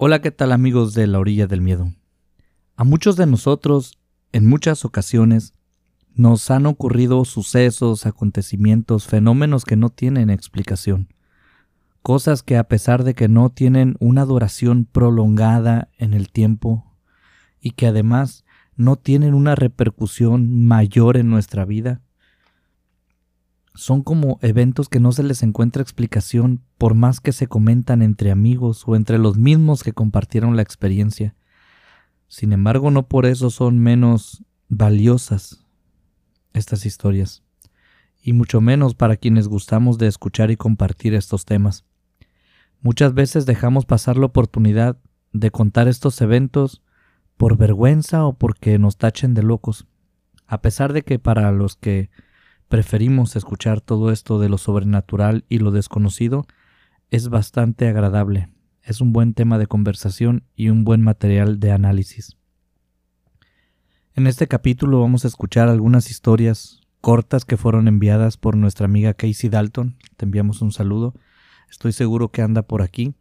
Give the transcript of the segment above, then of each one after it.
Hola, ¿qué tal amigos de la orilla del miedo? A muchos de nosotros, en muchas ocasiones, nos han ocurrido sucesos, acontecimientos, fenómenos que no tienen explicación. Cosas que a pesar de que no tienen una duración prolongada en el tiempo y que además no tienen una repercusión mayor en nuestra vida, son como eventos que no se les encuentra explicación por más que se comentan entre amigos o entre los mismos que compartieron la experiencia. Sin embargo, no por eso son menos valiosas estas historias, y mucho menos para quienes gustamos de escuchar y compartir estos temas. Muchas veces dejamos pasar la oportunidad de contar estos eventos por vergüenza o porque nos tachen de locos, a pesar de que para los que preferimos escuchar todo esto de lo sobrenatural y lo desconocido, es bastante agradable. Es un buen tema de conversación y un buen material de análisis. En este capítulo vamos a escuchar algunas historias cortas que fueron enviadas por nuestra amiga Casey Dalton. Te enviamos un saludo. Estoy seguro que anda por aquí.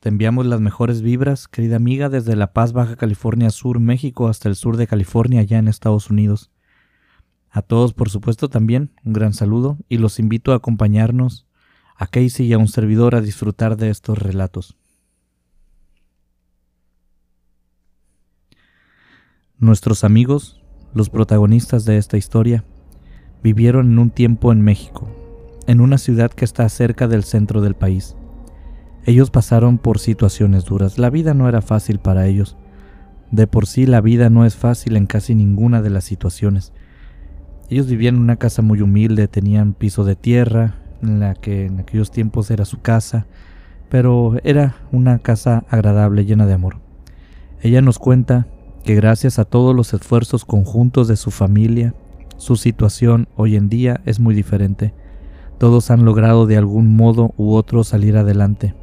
Te enviamos las mejores vibras, querida amiga, desde La Paz, Baja California Sur, México, hasta el sur de California, allá en Estados Unidos. A todos, por supuesto, también un gran saludo y los invito a acompañarnos a Casey y a un servidor a disfrutar de estos relatos. Nuestros amigos, los protagonistas de esta historia, vivieron en un tiempo en México, en una ciudad que está cerca del centro del país. Ellos pasaron por situaciones duras, la vida no era fácil para ellos. De por sí la vida no es fácil en casi ninguna de las situaciones, ellos vivían en una casa muy humilde, tenían piso de tierra, en la que en aquellos tiempos era su casa, pero era una casa agradable, llena de amor. Ella nos cuenta que gracias a todos los esfuerzos conjuntos de su familia, su situación hoy en día es muy diferente. Todos han logrado de algún modo u otro salir adelante,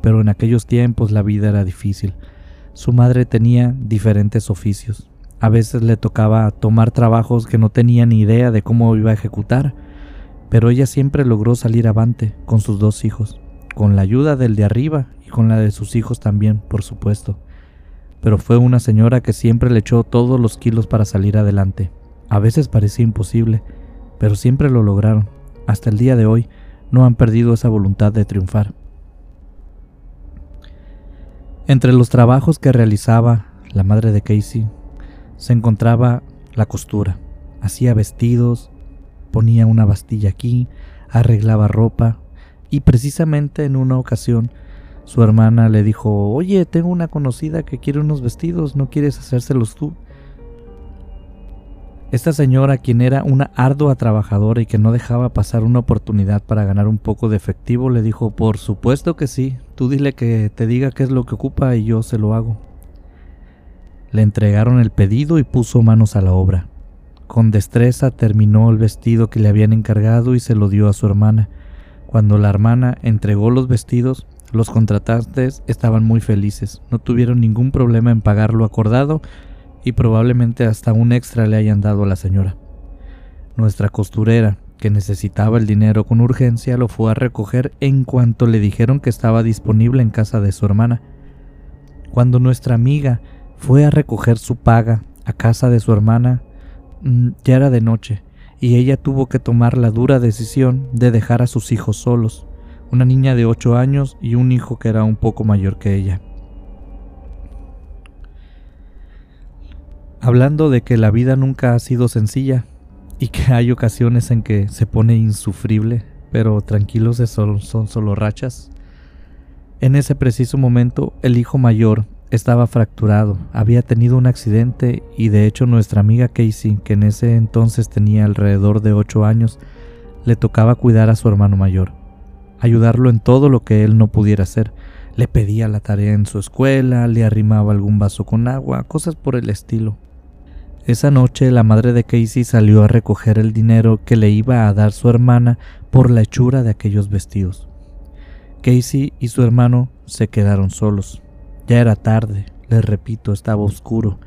pero en aquellos tiempos la vida era difícil. Su madre tenía diferentes oficios. A veces le tocaba tomar trabajos que no tenía ni idea de cómo iba a ejecutar, pero ella siempre logró salir avante con sus dos hijos, con la ayuda del de arriba y con la de sus hijos también, por supuesto. Pero fue una señora que siempre le echó todos los kilos para salir adelante. A veces parecía imposible, pero siempre lo lograron. Hasta el día de hoy no han perdido esa voluntad de triunfar. Entre los trabajos que realizaba la madre de Casey se encontraba la costura. Hacía vestidos, ponía una bastilla aquí, arreglaba ropa y precisamente en una ocasión su hermana le dijo, oye, tengo una conocida que quiere unos vestidos, ¿no quieres hacérselos tú? Esta señora, quien era una ardua trabajadora y que no dejaba pasar una oportunidad para ganar un poco de efectivo, le dijo, por supuesto que sí, tú dile que te diga qué es lo que ocupa y yo se lo hago. Le entregaron el pedido y puso manos a la obra. Con destreza terminó el vestido que le habían encargado y se lo dio a su hermana. Cuando la hermana entregó los vestidos, los contratantes estaban muy felices, no tuvieron ningún problema en pagar lo acordado y probablemente hasta un extra le hayan dado a la señora. Nuestra costurera, que necesitaba el dinero con urgencia, lo fue a recoger en cuanto le dijeron que estaba disponible en casa de su hermana. Cuando nuestra amiga fue a recoger su paga a casa de su hermana. Mm, ya era de noche, y ella tuvo que tomar la dura decisión de dejar a sus hijos solos, una niña de ocho años y un hijo que era un poco mayor que ella. Hablando de que la vida nunca ha sido sencilla y que hay ocasiones en que se pone insufrible, pero tranquilos son, son solo rachas. En ese preciso momento, el hijo mayor estaba fracturado, había tenido un accidente y de hecho nuestra amiga Casey, que en ese entonces tenía alrededor de 8 años, le tocaba cuidar a su hermano mayor, ayudarlo en todo lo que él no pudiera hacer. Le pedía la tarea en su escuela, le arrimaba algún vaso con agua, cosas por el estilo. Esa noche la madre de Casey salió a recoger el dinero que le iba a dar su hermana por la hechura de aquellos vestidos. Casey y su hermano se quedaron solos. Ya era tarde, les repito, estaba oscuro.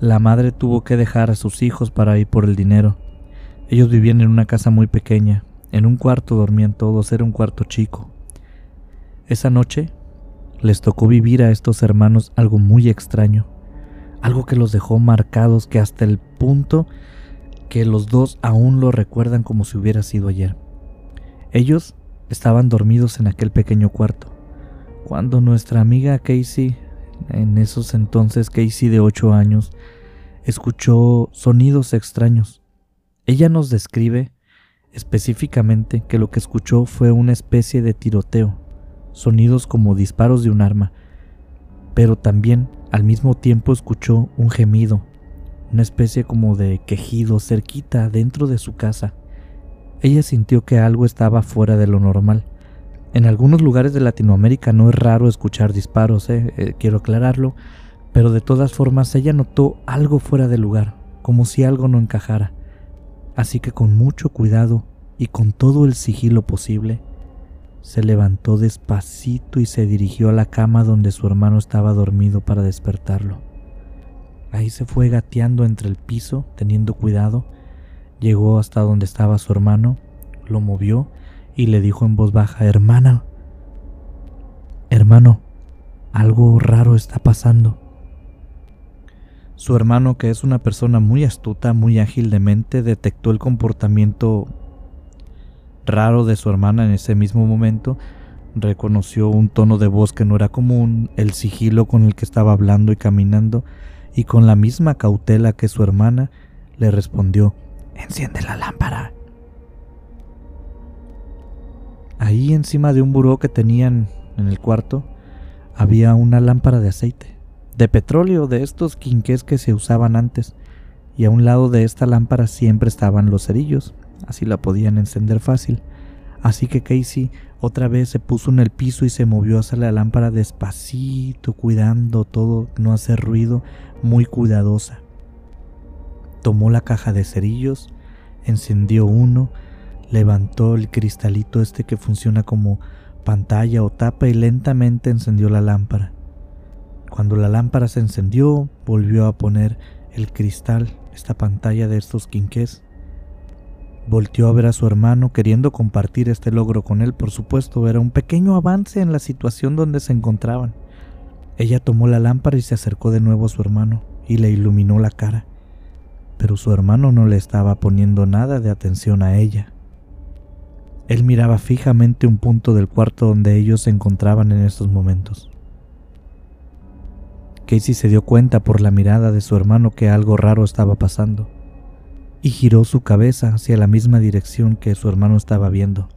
La madre tuvo que dejar a sus hijos para ir por el dinero. Ellos vivían en una casa muy pequeña, en un cuarto dormían todos, era un cuarto chico. Esa noche, les tocó vivir a estos hermanos algo muy extraño, algo que los dejó marcados que hasta el punto que los dos aún lo recuerdan como si hubiera sido ayer. Ellos estaban dormidos en aquel pequeño cuarto, cuando nuestra amiga Casey, en esos entonces Casey de 8 años, escuchó sonidos extraños. Ella nos describe específicamente que lo que escuchó fue una especie de tiroteo, sonidos como disparos de un arma, pero también al mismo tiempo escuchó un gemido, una especie como de quejido cerquita dentro de su casa. Ella sintió que algo estaba fuera de lo normal. En algunos lugares de Latinoamérica no es raro escuchar disparos, eh, eh, quiero aclararlo, pero de todas formas ella notó algo fuera de lugar, como si algo no encajara. Así que con mucho cuidado y con todo el sigilo posible, se levantó despacito y se dirigió a la cama donde su hermano estaba dormido para despertarlo. Ahí se fue gateando entre el piso, teniendo cuidado, llegó hasta donde estaba su hermano, lo movió y le dijo en voz baja, hermana, hermano, algo raro está pasando. Su hermano, que es una persona muy astuta, muy ágil de mente, detectó el comportamiento raro de su hermana en ese mismo momento, reconoció un tono de voz que no era común, el sigilo con el que estaba hablando y caminando, y con la misma cautela que su hermana, le respondió, Enciende la lámpara. Ahí encima de un buró que tenían en el cuarto, había una lámpara de aceite, de petróleo, de estos quinqués que se usaban antes, y a un lado de esta lámpara siempre estaban los cerillos, así la podían encender fácil. Así que Casey otra vez se puso en el piso y se movió hacia la lámpara despacito, cuidando todo, no hacer ruido, muy cuidadosa. Tomó la caja de cerillos, encendió uno, levantó el cristalito este que funciona como pantalla o tapa y lentamente encendió la lámpara. Cuando la lámpara se encendió, volvió a poner el cristal, esta pantalla de estos quinqués, Volteó a ver a su hermano queriendo compartir este logro con él, por supuesto, era un pequeño avance en la situación donde se encontraban. Ella tomó la lámpara y se acercó de nuevo a su hermano y le iluminó la cara, pero su hermano no le estaba poniendo nada de atención a ella. Él miraba fijamente un punto del cuarto donde ellos se encontraban en estos momentos. Casey se dio cuenta por la mirada de su hermano que algo raro estaba pasando y giró su cabeza hacia la misma dirección que su hermano estaba viendo.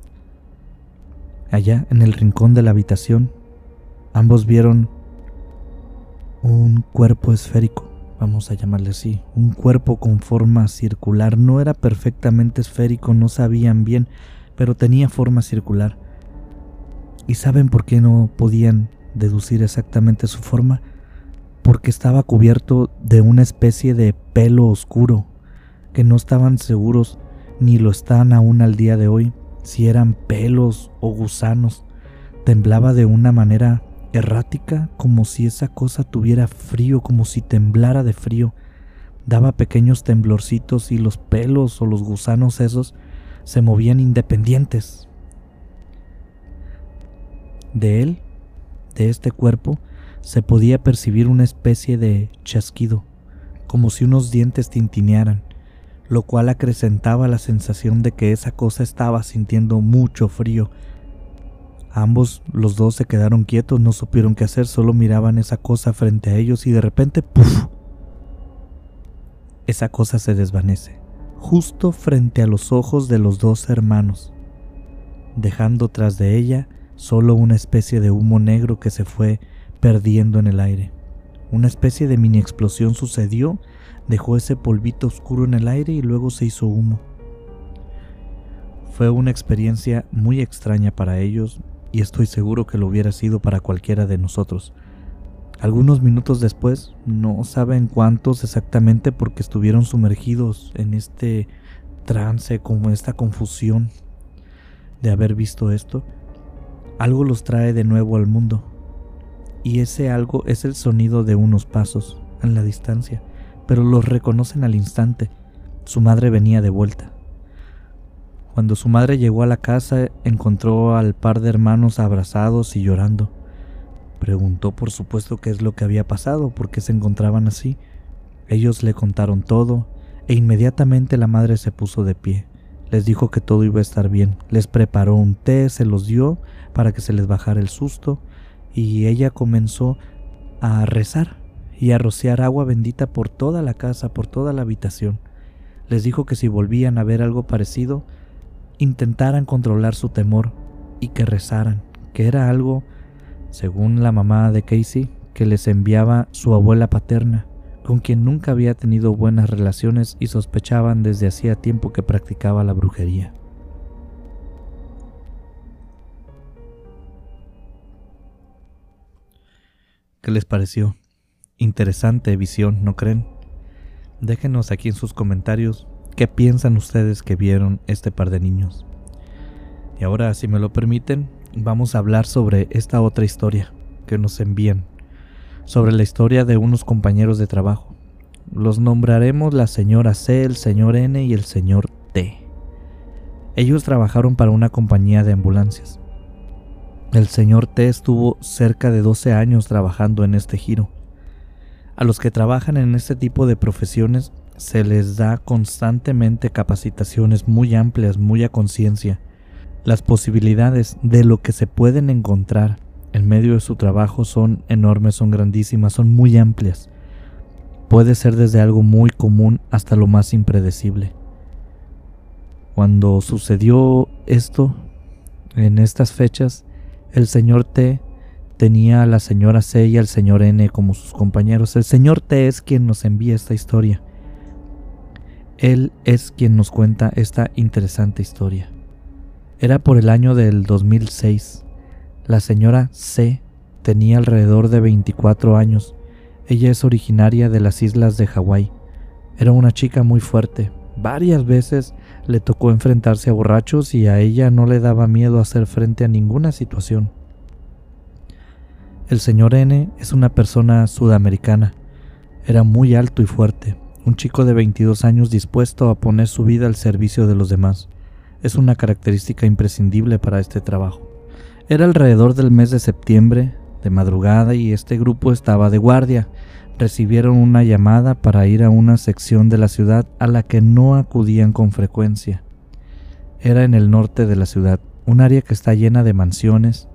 Allá, en el rincón de la habitación, ambos vieron un cuerpo esférico, vamos a llamarle así, un cuerpo con forma circular. No era perfectamente esférico, no sabían bien, pero tenía forma circular. ¿Y saben por qué no podían deducir exactamente su forma? Porque estaba cubierto de una especie de pelo oscuro que no estaban seguros, ni lo están aún al día de hoy, si eran pelos o gusanos. Temblaba de una manera errática, como si esa cosa tuviera frío, como si temblara de frío. Daba pequeños temblorcitos y los pelos o los gusanos esos se movían independientes. De él, de este cuerpo, se podía percibir una especie de chasquido, como si unos dientes tintinearan lo cual acrecentaba la sensación de que esa cosa estaba sintiendo mucho frío. Ambos, los dos, se quedaron quietos, no supieron qué hacer, solo miraban esa cosa frente a ellos y de repente, ¡puf! Esa cosa se desvanece, justo frente a los ojos de los dos hermanos, dejando tras de ella solo una especie de humo negro que se fue perdiendo en el aire. Una especie de mini explosión sucedió Dejó ese polvito oscuro en el aire y luego se hizo humo. Fue una experiencia muy extraña para ellos y estoy seguro que lo hubiera sido para cualquiera de nosotros. Algunos minutos después, no saben cuántos exactamente porque estuvieron sumergidos en este trance, como esta confusión de haber visto esto, algo los trae de nuevo al mundo. Y ese algo es el sonido de unos pasos en la distancia pero los reconocen al instante. Su madre venía de vuelta. Cuando su madre llegó a la casa, encontró al par de hermanos abrazados y llorando. Preguntó por supuesto qué es lo que había pasado, por qué se encontraban así. Ellos le contaron todo, e inmediatamente la madre se puso de pie. Les dijo que todo iba a estar bien. Les preparó un té, se los dio para que se les bajara el susto, y ella comenzó a rezar y a rociar agua bendita por toda la casa, por toda la habitación. Les dijo que si volvían a ver algo parecido, intentaran controlar su temor y que rezaran, que era algo, según la mamá de Casey, que les enviaba su abuela paterna, con quien nunca había tenido buenas relaciones y sospechaban desde hacía tiempo que practicaba la brujería. ¿Qué les pareció? Interesante visión, ¿no creen? Déjenos aquí en sus comentarios qué piensan ustedes que vieron este par de niños. Y ahora, si me lo permiten, vamos a hablar sobre esta otra historia que nos envían, sobre la historia de unos compañeros de trabajo. Los nombraremos la señora C, el señor N y el señor T. Ellos trabajaron para una compañía de ambulancias. El señor T estuvo cerca de 12 años trabajando en este giro. A los que trabajan en este tipo de profesiones se les da constantemente capacitaciones muy amplias, muy a conciencia, las posibilidades de lo que se pueden encontrar en medio de su trabajo son enormes, son grandísimas, son muy amplias. Puede ser desde algo muy común hasta lo más impredecible. Cuando sucedió esto, en estas fechas, el señor T tenía a la señora C y al señor N como sus compañeros. El señor T es quien nos envía esta historia. Él es quien nos cuenta esta interesante historia. Era por el año del 2006. La señora C tenía alrededor de 24 años. Ella es originaria de las islas de Hawái. Era una chica muy fuerte. Varias veces le tocó enfrentarse a borrachos y a ella no le daba miedo hacer frente a ninguna situación. El señor N es una persona sudamericana. Era muy alto y fuerte, un chico de 22 años dispuesto a poner su vida al servicio de los demás es una característica imprescindible para este trabajo. Era alrededor del mes de septiembre, de madrugada, y este grupo estaba de guardia. Recibieron una llamada para ir a una sección de la ciudad a la que no acudían con frecuencia. Era en el norte de la ciudad, un área que está llena de mansiones,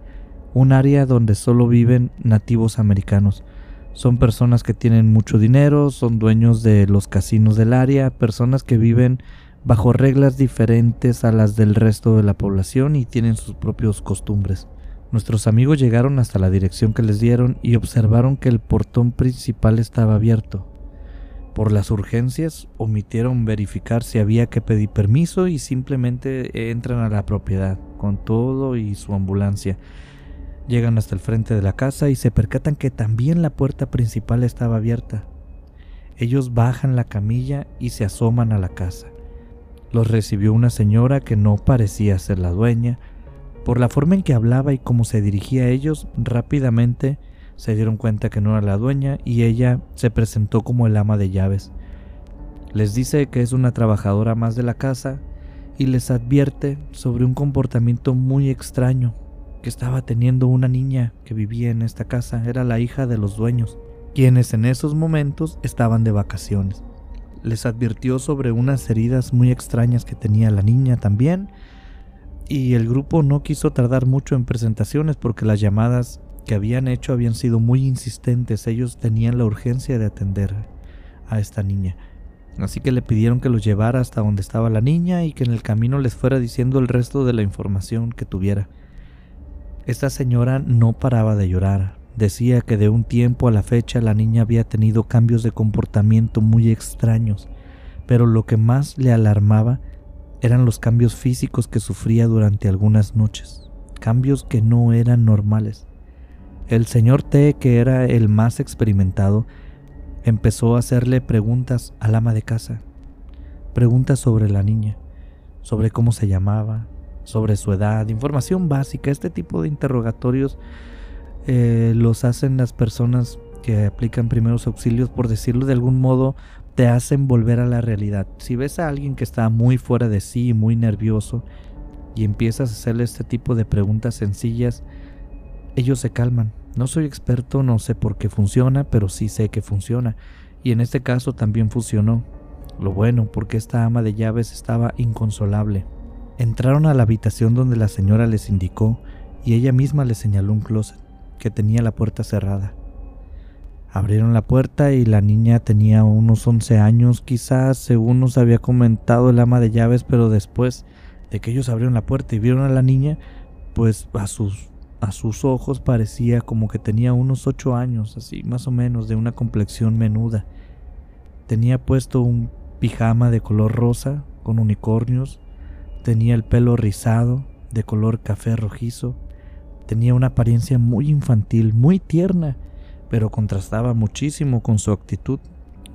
un área donde solo viven nativos americanos. Son personas que tienen mucho dinero, son dueños de los casinos del área, personas que viven bajo reglas diferentes a las del resto de la población y tienen sus propios costumbres. Nuestros amigos llegaron hasta la dirección que les dieron y observaron que el portón principal estaba abierto. Por las urgencias omitieron verificar si había que pedir permiso y simplemente entran a la propiedad con todo y su ambulancia. Llegan hasta el frente de la casa y se percatan que también la puerta principal estaba abierta. Ellos bajan la camilla y se asoman a la casa. Los recibió una señora que no parecía ser la dueña. Por la forma en que hablaba y cómo se dirigía a ellos, rápidamente se dieron cuenta que no era la dueña y ella se presentó como el ama de llaves. Les dice que es una trabajadora más de la casa y les advierte sobre un comportamiento muy extraño que estaba teniendo una niña que vivía en esta casa. Era la hija de los dueños, quienes en esos momentos estaban de vacaciones les advirtió sobre unas heridas muy extrañas que tenía la niña también. Y el grupo no quiso tardar mucho en presentaciones porque las llamadas que habían hecho habían sido muy insistentes. Ellos tenían la urgencia de atender a esta niña. Así que le pidieron que los llevara hasta donde estaba la niña y que en el camino les fuera diciendo el resto de la información que tuviera. Esta señora no paraba de llorar, Decía que de un tiempo a la fecha la niña había tenido cambios de comportamiento muy extraños, pero lo que más le alarmaba eran los cambios físicos que sufría durante algunas noches, cambios que no eran normales. El señor T, que era el más experimentado, empezó a hacerle preguntas al ama de casa, preguntas sobre la niña, sobre cómo se llamaba, sobre su edad, información básica, este tipo de interrogatorios eh, los hacen las personas que aplican primeros auxilios, por decirlo de algún modo, te hacen volver a la realidad. Si ves a alguien que está muy fuera de sí, muy nervioso, y empiezas a hacerle este tipo de preguntas sencillas, ellos se calman, No soy experto, no sé por qué funciona, pero sí sé que funciona. Y en este caso también funcionó. Lo bueno, porque esta ama de llaves estaba inconsolable. Entraron a la habitación donde la señora les indicó y ella misma les señaló un closet que tenía la puerta cerrada. Abrieron la puerta y la niña tenía unos 11 años, quizás según nos había comentado el ama de llaves, pero después de que ellos abrieron la puerta y vieron a la niña, pues a sus, a sus ojos parecía como que tenía unos 8 años, así más o menos, de una complexión menuda. Tenía puesto un pijama de color rosa con unicornios, tenía el pelo rizado de color café rojizo, tenía una apariencia muy infantil, muy tierna, pero contrastaba muchísimo con su actitud.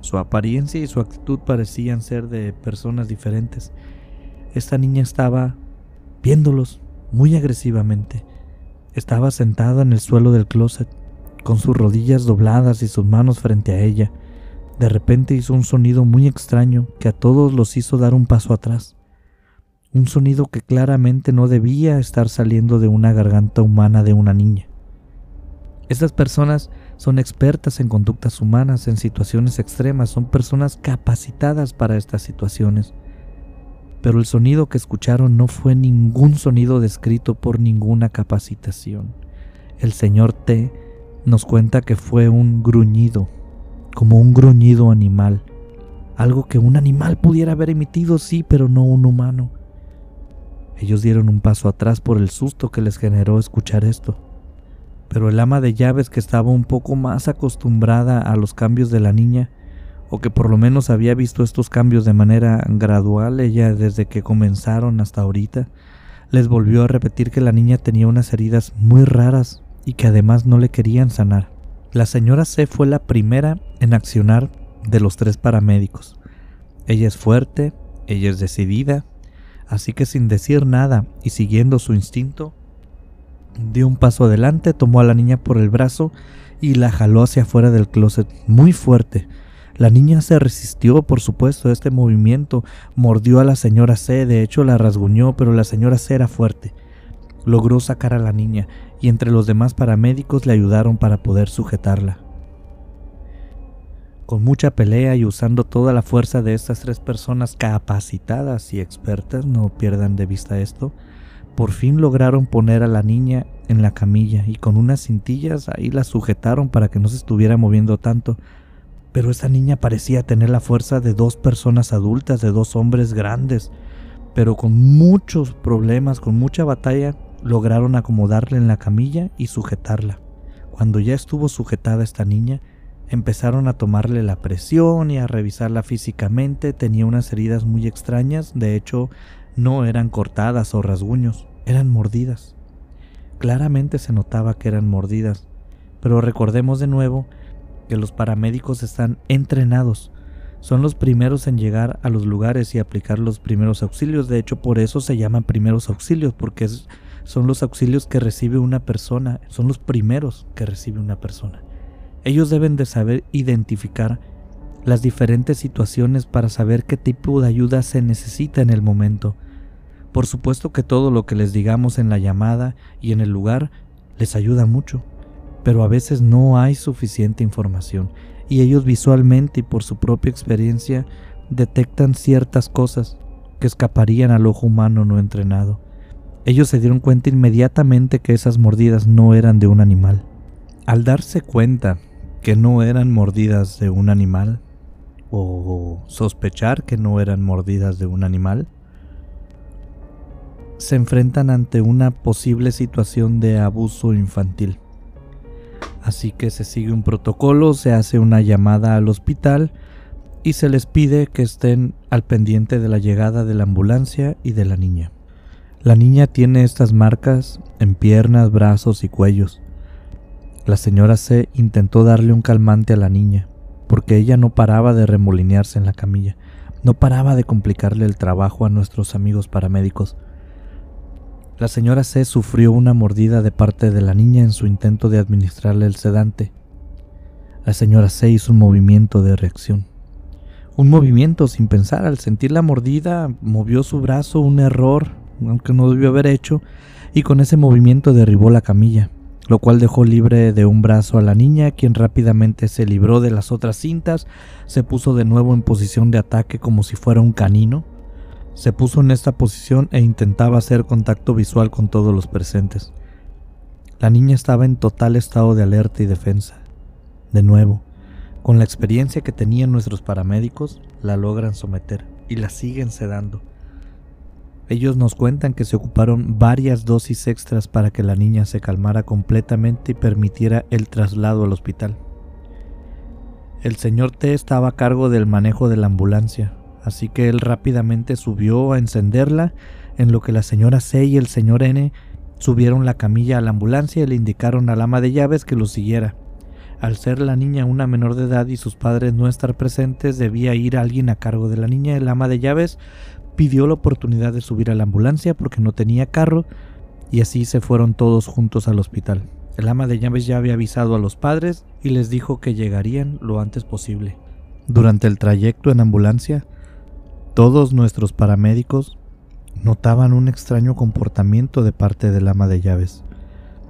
Su apariencia y su actitud parecían ser de personas diferentes. Esta niña estaba viéndolos muy agresivamente. Estaba sentada en el suelo del closet, con sus rodillas dobladas y sus manos frente a ella. De repente hizo un sonido muy extraño que a todos los hizo dar un paso atrás. Un sonido que claramente no debía estar saliendo de una garganta humana de una niña. Estas personas son expertas en conductas humanas en situaciones extremas, son personas capacitadas para estas situaciones. Pero el sonido que escucharon no fue ningún sonido descrito por ninguna capacitación. El señor T nos cuenta que fue un gruñido, como un gruñido animal, algo que un animal pudiera haber emitido, sí, pero no un humano. Ellos dieron un paso atrás por el susto que les generó escuchar esto pero el ama de llaves que estaba un poco más acostumbrada a los cambios de la niña, o que por lo menos había visto estos cambios de manera gradual ella desde que comenzaron hasta ahorita, les volvió a repetir que la niña tenía unas heridas muy raras y que además no le querían sanar. La señora C fue la primera en accionar de los tres paramédicos. Ella es fuerte, ella es decidida, así que sin decir nada y siguiendo su instinto, Dio un paso adelante, tomó a la niña por el brazo y la jaló hacia afuera del closet muy fuerte. La niña se resistió, por supuesto, a este movimiento, mordió a la señora C, de hecho la rasguñó, pero la señora C era fuerte. Logró sacar a la niña y entre los demás paramédicos le ayudaron para poder sujetarla. Con mucha pelea y usando toda la fuerza de estas tres personas capacitadas y expertas, no pierdan de vista esto, por fin lograron poner a la niña en la camilla y con unas cintillas ahí la sujetaron para que no se estuviera moviendo tanto. Pero esa niña parecía tener la fuerza de dos personas adultas, de dos hombres grandes. Pero con muchos problemas, con mucha batalla, lograron acomodarla en la camilla y sujetarla. Cuando ya estuvo sujetada esta niña, empezaron a tomarle la presión y a revisarla físicamente. Tenía unas heridas muy extrañas, de hecho no eran cortadas o rasguños, eran mordidas. Claramente se notaba que eran mordidas, pero recordemos de nuevo que los paramédicos están entrenados, son los primeros en llegar a los lugares y aplicar los primeros auxilios, de hecho por eso se llaman primeros auxilios, porque son los auxilios que recibe una persona, son los primeros que recibe una persona. Ellos deben de saber identificar las diferentes situaciones para saber qué tipo de ayuda se necesita en el momento por supuesto que todo lo que les digamos en la llamada y en el lugar les ayuda mucho, pero a veces no hay suficiente información y ellos visualmente y por su propia experiencia detectan ciertas cosas que escaparían al ojo humano no entrenado. Ellos se dieron cuenta inmediatamente que esas mordidas no eran de un animal. Al darse cuenta que no eran mordidas de un animal, o sospechar que no eran mordidas de un animal, se enfrentan ante una posible situación de abuso infantil. Así que se sigue un protocolo, se hace una llamada al hospital y se les pide que estén al pendiente de la llegada de la ambulancia y de la niña. La niña tiene estas marcas en piernas, brazos y cuellos. La señora C intentó darle un calmante a la niña, porque ella no paraba de remolinearse en la camilla, no paraba de complicarle el trabajo a nuestros amigos paramédicos. La señora C sufrió una mordida de parte de la niña en su intento de administrarle el sedante. La señora C hizo un movimiento de reacción. Un movimiento sin pensar, al sentir la mordida, movió su brazo, un error, aunque no debió haber hecho, y con ese movimiento derribó la camilla. Lo cual dejó libre de un brazo a la niña, quien rápidamente se libró de las otras cintas, se puso de nuevo en posición de ataque como si fuera un canino, se puso en esta posición e intentaba hacer contacto visual con todos los presentes. La niña estaba en total estado de alerta y defensa. De nuevo, con la experiencia que tenían nuestros paramédicos, la logran someter y la siguen sedando. Ellos nos cuentan que se ocuparon varias dosis extras para que la niña se calmara completamente y permitiera el traslado al hospital. El señor T estaba a cargo del manejo de la ambulancia, así que él rápidamente subió a encenderla, en lo que la señora C y el señor N subieron la camilla a la ambulancia y le indicaron al ama de llaves que lo siguiera. Al ser la niña una menor de edad y sus padres no estar presentes, debía ir alguien a cargo de la niña. El ama de llaves pidió la oportunidad de subir a la ambulancia porque no tenía carro y así se fueron todos juntos al hospital. El ama de llaves ya había avisado a los padres y les dijo que llegarían lo antes posible. Durante el trayecto en ambulancia, todos nuestros paramédicos notaban un extraño comportamiento de parte del ama de llaves,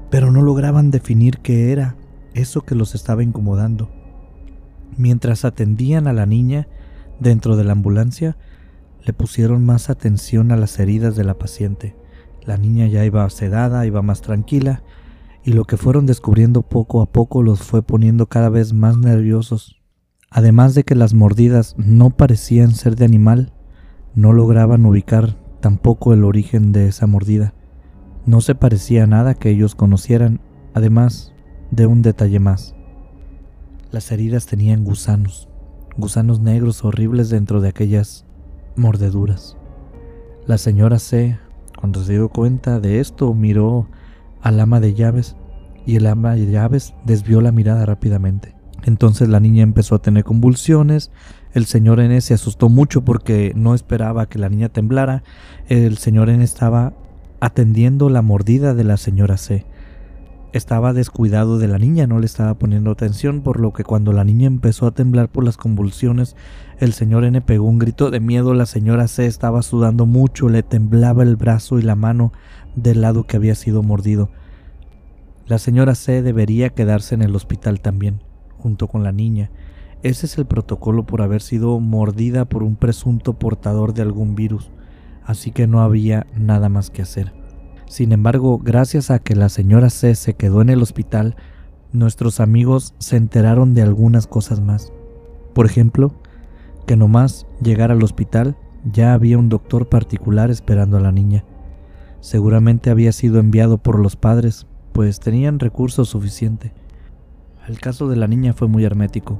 pero no lograban definir qué era eso que los estaba incomodando. Mientras atendían a la niña dentro de la ambulancia, pusieron más atención a las heridas de la paciente. La niña ya iba sedada, iba más tranquila, y lo que fueron descubriendo poco a poco los fue poniendo cada vez más nerviosos. Además de que las mordidas no parecían ser de animal, no lograban ubicar tampoco el origen de esa mordida. No se parecía a nada que ellos conocieran, además de un detalle más. Las heridas tenían gusanos, gusanos negros horribles dentro de aquellas mordeduras. La señora C, cuando se dio cuenta de esto, miró al ama de llaves y el ama de llaves desvió la mirada rápidamente. Entonces la niña empezó a tener convulsiones, el señor N se asustó mucho porque no esperaba que la niña temblara, el señor N estaba atendiendo la mordida de la señora C. Estaba descuidado de la niña, no le estaba poniendo atención, por lo que cuando la niña empezó a temblar por las convulsiones, el señor N pegó un grito de miedo, la señora C estaba sudando mucho, le temblaba el brazo y la mano del lado que había sido mordido. La señora C debería quedarse en el hospital también, junto con la niña. Ese es el protocolo por haber sido mordida por un presunto portador de algún virus, así que no había nada más que hacer. Sin embargo, gracias a que la señora C se quedó en el hospital, nuestros amigos se enteraron de algunas cosas más. Por ejemplo, que nomás llegar al hospital ya había un doctor particular esperando a la niña. Seguramente había sido enviado por los padres, pues tenían recursos suficiente. El caso de la niña fue muy hermético.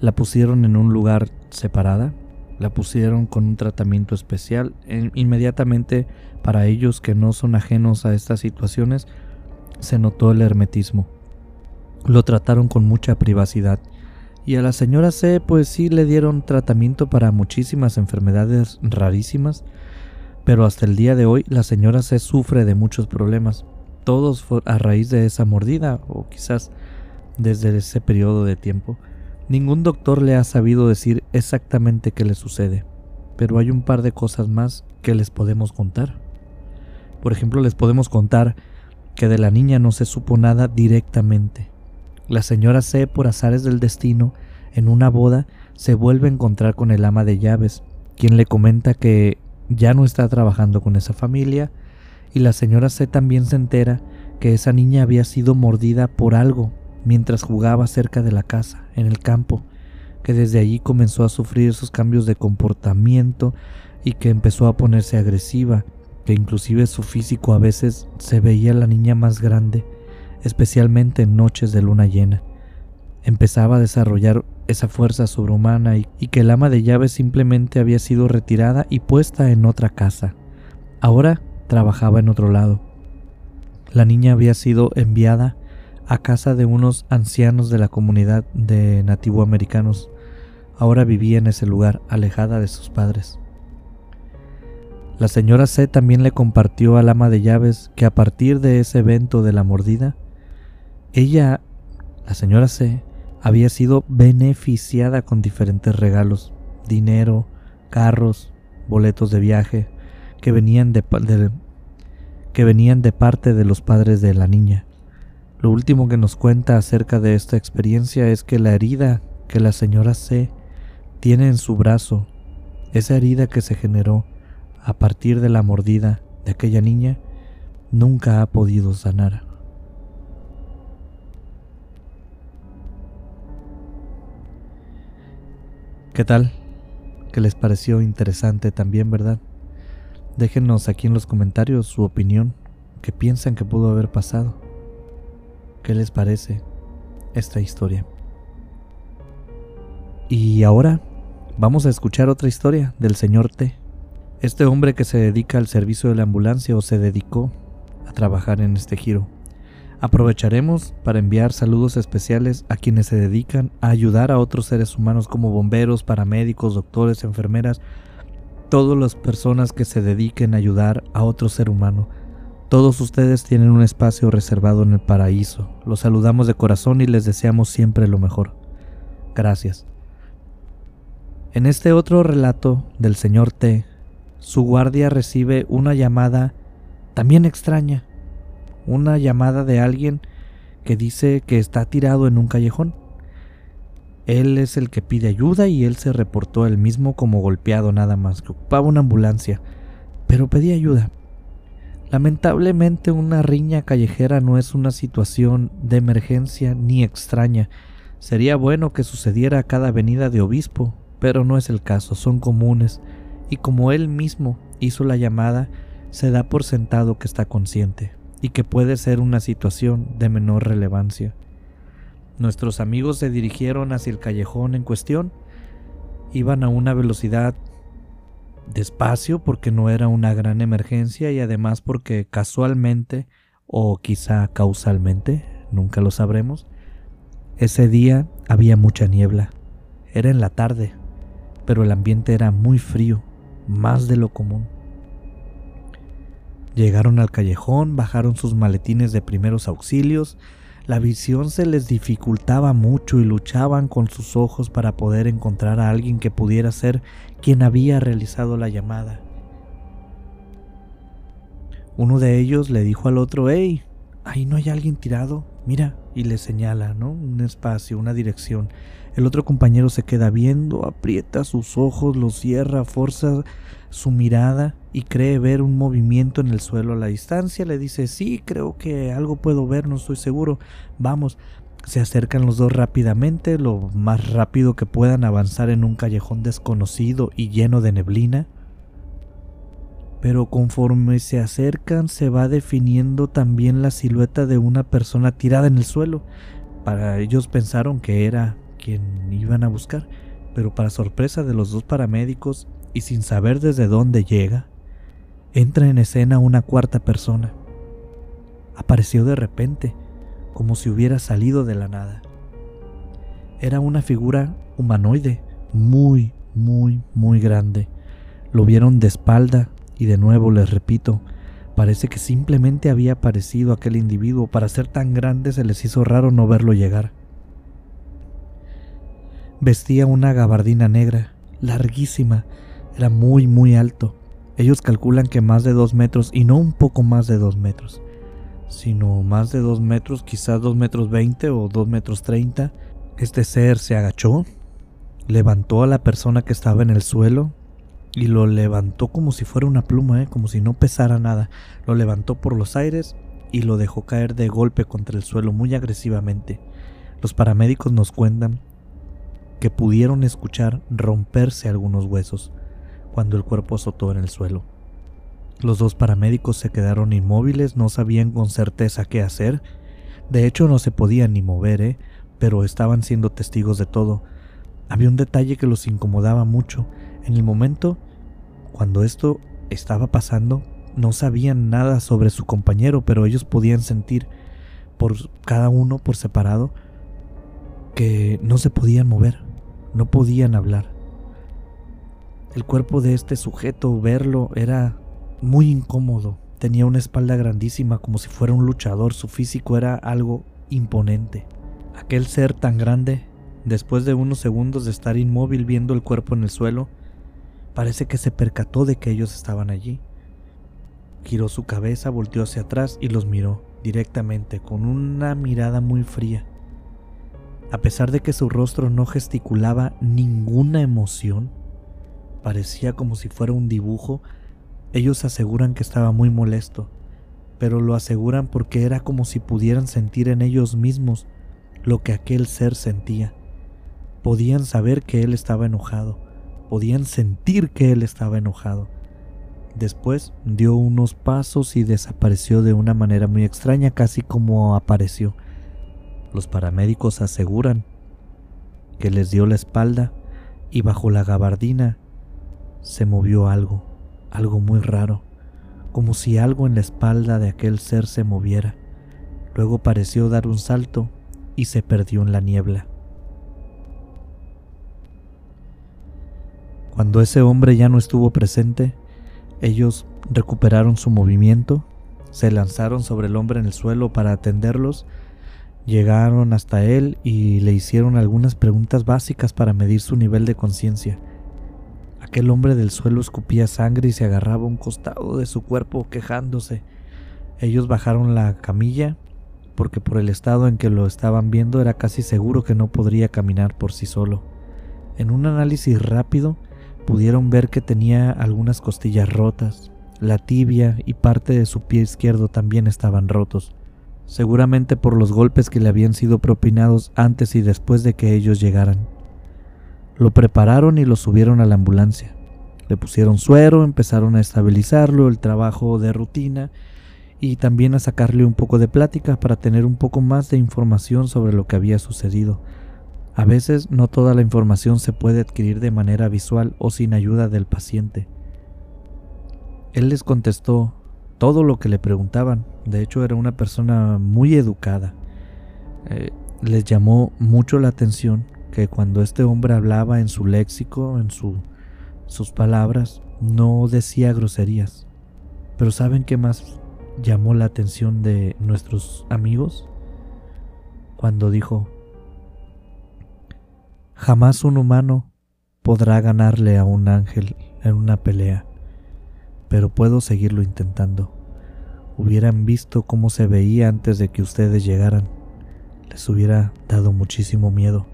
La pusieron en un lugar separada, la pusieron con un tratamiento especial. inmediatamente para ellos que no son ajenos a estas situaciones, se notó el hermetismo. Lo trataron con mucha privacidad. Y a la señora C pues sí le dieron tratamiento para muchísimas enfermedades rarísimas, pero hasta el día de hoy la señora C sufre de muchos problemas, todos a raíz de esa mordida o quizás desde ese periodo de tiempo. Ningún doctor le ha sabido decir exactamente qué le sucede, pero hay un par de cosas más que les podemos contar. Por ejemplo, les podemos contar que de la niña no se supo nada directamente. La señora C, por azares del destino, en una boda, se vuelve a encontrar con el ama de llaves, quien le comenta que ya no está trabajando con esa familia, y la señora C también se entera que esa niña había sido mordida por algo mientras jugaba cerca de la casa, en el campo, que desde allí comenzó a sufrir esos cambios de comportamiento y que empezó a ponerse agresiva, que inclusive su físico a veces se veía la niña más grande, especialmente en noches de luna llena. Empezaba a desarrollar esa fuerza sobrehumana y, y que el ama de llaves simplemente había sido retirada y puesta en otra casa. Ahora trabajaba en otro lado. La niña había sido enviada a casa de unos ancianos de la comunidad de nativoamericanos. Ahora vivía en ese lugar, alejada de sus padres. La señora C también le compartió al ama de llaves que a partir de ese evento de la mordida, ella, la señora C, había sido beneficiada con diferentes regalos, dinero, carros, boletos de viaje, que venían de, que venían de parte de los padres de la niña. Lo último que nos cuenta acerca de esta experiencia es que la herida que la señora C tiene en su brazo, esa herida que se generó a partir de la mordida de aquella niña, nunca ha podido sanar. ¿Qué tal? ¿Qué les pareció interesante también, verdad? Déjenos aquí en los comentarios su opinión, qué piensan que pudo haber pasado. ¿Qué les parece esta historia? Y ahora vamos a escuchar otra historia del señor T. Este hombre que se dedica al servicio de la ambulancia o se dedicó a trabajar en este giro. Aprovecharemos para enviar saludos especiales a quienes se dedican a ayudar a otros seres humanos como bomberos, paramédicos, doctores, enfermeras, todas las personas que se dediquen a ayudar a otro ser humano. Todos ustedes tienen un espacio reservado en el paraíso. Los saludamos de corazón y les deseamos siempre lo mejor. Gracias. En este otro relato del señor T, su guardia recibe una llamada también extraña una llamada de alguien que dice que está tirado en un callejón. Él es el que pide ayuda y él se reportó él mismo como golpeado nada más, que ocupaba una ambulancia, pero pedía ayuda. Lamentablemente una riña callejera no es una situación de emergencia ni extraña. Sería bueno que sucediera a cada venida de obispo, pero no es el caso, son comunes, y como él mismo hizo la llamada, se da por sentado que está consciente y que puede ser una situación de menor relevancia. Nuestros amigos se dirigieron hacia el callejón en cuestión. Iban a una velocidad despacio porque no era una gran emergencia y además porque casualmente o quizá causalmente, nunca lo sabremos, ese día había mucha niebla. Era en la tarde, pero el ambiente era muy frío, más de lo común. Llegaron al callejón, bajaron sus maletines de primeros auxilios, la visión se les dificultaba mucho y luchaban con sus ojos para poder encontrar a alguien que pudiera ser quien había realizado la llamada. Uno de ellos le dijo al otro, hey, ahí no hay alguien tirado, mira, y le señala, ¿no? Un espacio, una dirección. El otro compañero se queda viendo, aprieta sus ojos, los cierra, forza su mirada y cree ver un movimiento en el suelo a la distancia. Le dice, sí, creo que algo puedo ver, no estoy seguro. Vamos. Se acercan los dos rápidamente, lo más rápido que puedan avanzar en un callejón desconocido y lleno de neblina. Pero conforme se acercan se va definiendo también la silueta de una persona tirada en el suelo. Para ellos pensaron que era quien iban a buscar, pero para sorpresa de los dos paramédicos y sin saber desde dónde llega, entra en escena una cuarta persona. Apareció de repente, como si hubiera salido de la nada. Era una figura humanoide, muy, muy, muy grande. Lo vieron de espalda y de nuevo les repito, parece que simplemente había aparecido aquel individuo. Para ser tan grande se les hizo raro no verlo llegar. Vestía una gabardina negra, larguísima, era muy muy alto. Ellos calculan que más de dos metros y no un poco más de dos metros, sino más de dos metros, quizás dos metros veinte o dos metros treinta. Este ser se agachó, levantó a la persona que estaba en el suelo y lo levantó como si fuera una pluma, ¿eh? como si no pesara nada. Lo levantó por los aires y lo dejó caer de golpe contra el suelo muy agresivamente. Los paramédicos nos cuentan que pudieron escuchar romperse algunos huesos cuando el cuerpo azotó en el suelo. Los dos paramédicos se quedaron inmóviles, no sabían con certeza qué hacer. De hecho, no se podían ni mover, ¿eh? pero estaban siendo testigos de todo. Había un detalle que los incomodaba mucho. En el momento, cuando esto estaba pasando, no sabían nada sobre su compañero, pero ellos podían sentir, por cada uno por separado, que no se podían mover, no podían hablar. El cuerpo de este sujeto, verlo, era muy incómodo. Tenía una espalda grandísima como si fuera un luchador. Su físico era algo imponente. Aquel ser tan grande, después de unos segundos de estar inmóvil viendo el cuerpo en el suelo, parece que se percató de que ellos estaban allí. Giró su cabeza, volteó hacia atrás y los miró. directamente, con una mirada muy fría. A pesar de que su rostro no gesticulaba ninguna emoción, parecía como si fuera un dibujo, ellos aseguran que estaba muy molesto, pero lo aseguran porque era como si pudieran sentir en ellos mismos lo que aquel ser sentía. Podían saber que él estaba enojado, podían sentir que él estaba enojado. Después dio unos pasos y desapareció de una manera muy extraña, casi como apareció. Los paramédicos aseguran que les dio la espalda y bajo la gabardina se movió algo, algo muy raro, como si algo en la espalda de aquel ser se moviera. Luego pareció dar un salto y se perdió en la niebla. Cuando ese hombre ya no estuvo presente, ellos recuperaron su movimiento, se lanzaron sobre el hombre en el suelo para atenderlos, llegaron hasta él y le hicieron algunas preguntas básicas para medir su nivel de conciencia. Aquel hombre del suelo escupía sangre y se agarraba un costado de su cuerpo quejándose. Ellos bajaron la camilla porque por el estado en que lo estaban viendo era casi seguro que no podría caminar por sí solo. En un análisis rápido, Pudieron ver que tenía algunas costillas rotas, la tibia y parte de su pie izquierdo también estaban rotos, seguramente por los golpes que le habían sido propinados antes y después de que ellos llegaran. Lo prepararon y lo subieron a la ambulancia. Le pusieron suero, empezaron a estabilizarlo, el trabajo de rutina y también a sacarle un poco de plática para tener un poco más de información sobre lo que había sucedido a veces no toda la información se puede adquirir de manera visual o sin ayuda del paciente. Él les contestó todo lo que le preguntaban. De hecho, era una persona muy educada. Eh, les llamó mucho la atención que cuando este hombre hablaba en su léxico, en sus palabras, no decía groserías. Pero ¿saben qué más llamó la atención de nuestros amigos? Cuando dijo, Jamás un humano podrá ganarle a un ángel en una pelea, pero puedo seguirlo intentando. Hubieran visto cómo se veía antes de que ustedes llegaran. Les hubiera dado muchísimo miedo.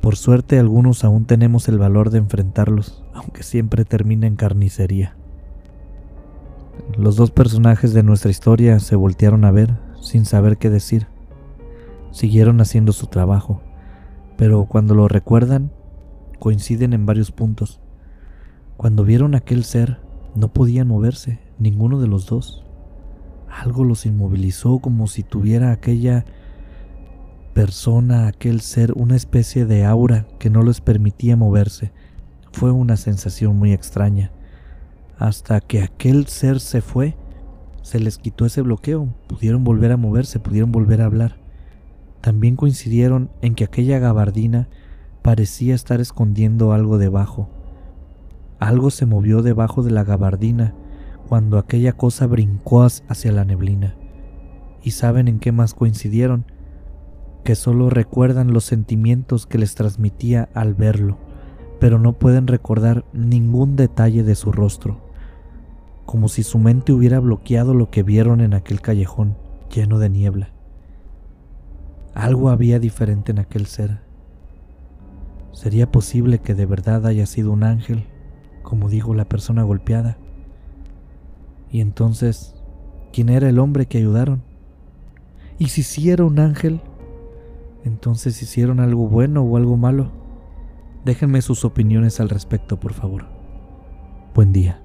Por suerte algunos aún tenemos el valor de enfrentarlos, aunque siempre termina en carnicería. Los dos personajes de nuestra historia se voltearon a ver sin saber qué decir. Siguieron haciendo su trabajo pero cuando lo recuerdan, coinciden en varios puntos. Cuando vieron aquel ser, no podían moverse, ninguno de los dos. Algo los inmovilizó como si tuviera aquella persona, aquel ser, una especie de aura que no les permitía moverse. Fue una sensación muy extraña. Hasta que aquel ser se fue, se les quitó ese bloqueo, pudieron volver a moverse, pudieron volver a hablar. También coincidieron en que aquella gabardina parecía estar escondiendo algo debajo. Algo se movió debajo de la gabardina cuando aquella cosa brincó hacia la neblina. ¿Y saben en qué más coincidieron? Que solo recuerdan los sentimientos que les transmitía al verlo, pero no pueden recordar ningún detalle de su rostro, como si su mente hubiera bloqueado lo que vieron en aquel callejón lleno de niebla. Algo había diferente en aquel ser. ¿Sería posible que de verdad haya sido un ángel, como dijo la persona golpeada? Y entonces, ¿quién era el hombre que ayudaron? ¿Y si sí era un ángel? Entonces hicieron algo bueno o algo malo. Déjenme sus opiniones al respecto, por favor. Buen día.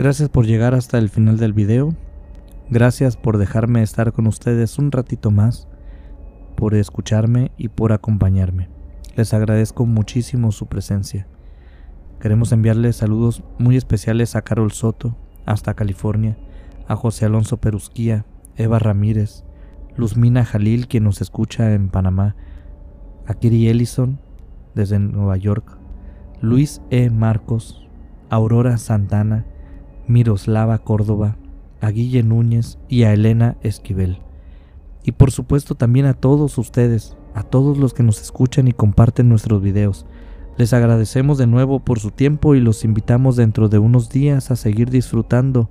Gracias por llegar hasta el final del video. Gracias por dejarme estar con ustedes un ratito más, por escucharme y por acompañarme. Les agradezco muchísimo su presencia. Queremos enviarles saludos muy especiales a Carol Soto, hasta California, a José Alonso Perusquía, Eva Ramírez, Luzmina Jalil, quien nos escucha en Panamá, a Kiri Ellison, desde Nueva York, Luis E. Marcos, Aurora Santana, Miroslava Córdoba, a Guille Núñez y a Elena Esquivel. Y por supuesto también a todos ustedes, a todos los que nos escuchan y comparten nuestros videos. Les agradecemos de nuevo por su tiempo y los invitamos dentro de unos días a seguir disfrutando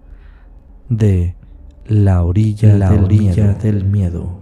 de La orilla, la del, orilla miedo. del miedo.